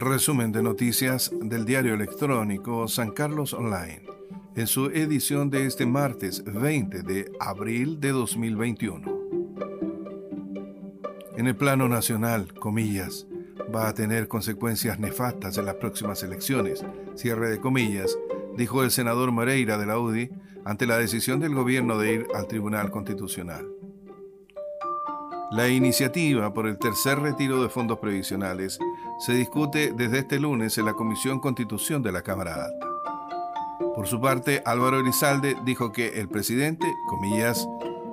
Resumen de noticias del diario electrónico San Carlos Online, en su edición de este martes 20 de abril de 2021. En el plano nacional, comillas, va a tener consecuencias nefastas en las próximas elecciones, cierre de comillas, dijo el senador Moreira de la UDI ante la decisión del gobierno de ir al Tribunal Constitucional. La iniciativa por el tercer retiro de fondos previsionales se discute desde este lunes en la Comisión Constitución de la Cámara Alta. Por su parte, Álvaro Elizalde dijo que el presidente, comillas,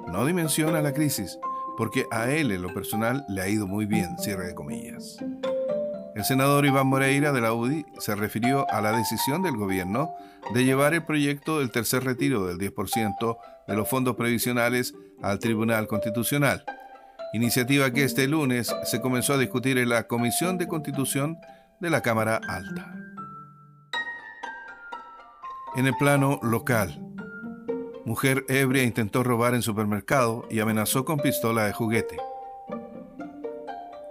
no dimensiona la crisis, porque a él en lo personal le ha ido muy bien, cierre de comillas. El senador Iván Moreira de la UDI se refirió a la decisión del gobierno de llevar el proyecto del tercer retiro del 10% de los fondos previsionales al Tribunal Constitucional iniciativa que este lunes se comenzó a discutir en la Comisión de Constitución de la Cámara Alta. En el plano local, mujer ebria intentó robar en supermercado y amenazó con pistola de juguete.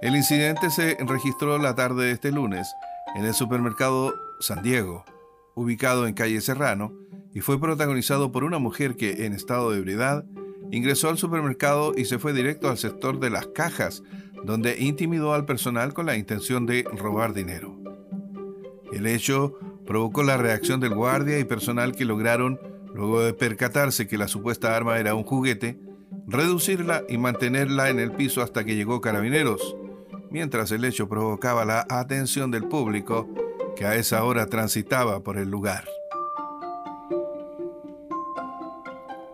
El incidente se registró la tarde de este lunes en el supermercado San Diego, ubicado en calle Serrano, y fue protagonizado por una mujer que, en estado de ebriedad, Ingresó al supermercado y se fue directo al sector de las cajas, donde intimidó al personal con la intención de robar dinero. El hecho provocó la reacción del guardia y personal que lograron, luego de percatarse que la supuesta arma era un juguete, reducirla y mantenerla en el piso hasta que llegó carabineros, mientras el hecho provocaba la atención del público que a esa hora transitaba por el lugar.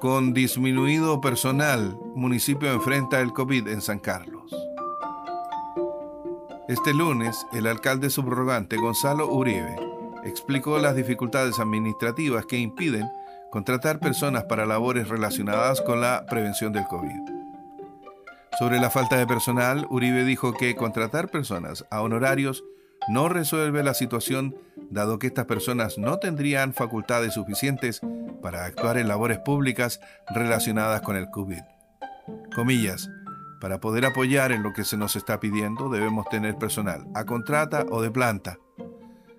Con disminuido personal, municipio enfrenta el COVID en San Carlos. Este lunes, el alcalde subrogante Gonzalo Uribe explicó las dificultades administrativas que impiden contratar personas para labores relacionadas con la prevención del COVID. Sobre la falta de personal, Uribe dijo que contratar personas a honorarios no resuelve la situación dado que estas personas no tendrían facultades suficientes para actuar en labores públicas relacionadas con el COVID. Comillas, para poder apoyar en lo que se nos está pidiendo debemos tener personal a contrata o de planta.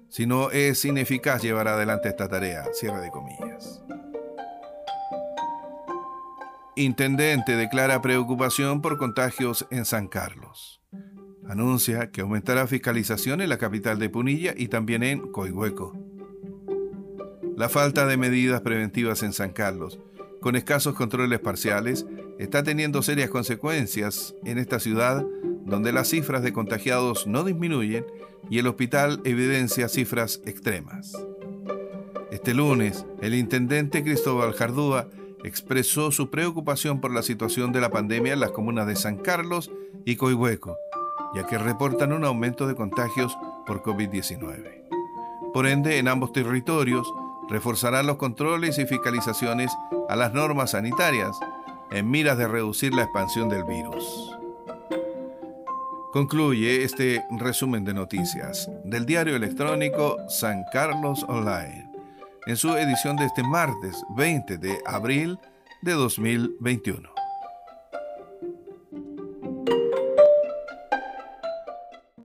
Si no es ineficaz llevar adelante esta tarea, cierre de comillas. Intendente declara preocupación por contagios en San Carlos anuncia que aumentará fiscalización en la capital de Punilla y también en Coihueco. La falta de medidas preventivas en San Carlos, con escasos controles parciales, está teniendo serias consecuencias en esta ciudad donde las cifras de contagiados no disminuyen y el hospital evidencia cifras extremas. Este lunes, el intendente Cristóbal Jardúa expresó su preocupación por la situación de la pandemia en las comunas de San Carlos y Coihueco, ya que reportan un aumento de contagios por COVID-19. Por ende, en ambos territorios reforzarán los controles y fiscalizaciones a las normas sanitarias en miras de reducir la expansión del virus. Concluye este resumen de noticias del diario electrónico San Carlos Online en su edición de este martes 20 de abril de 2021.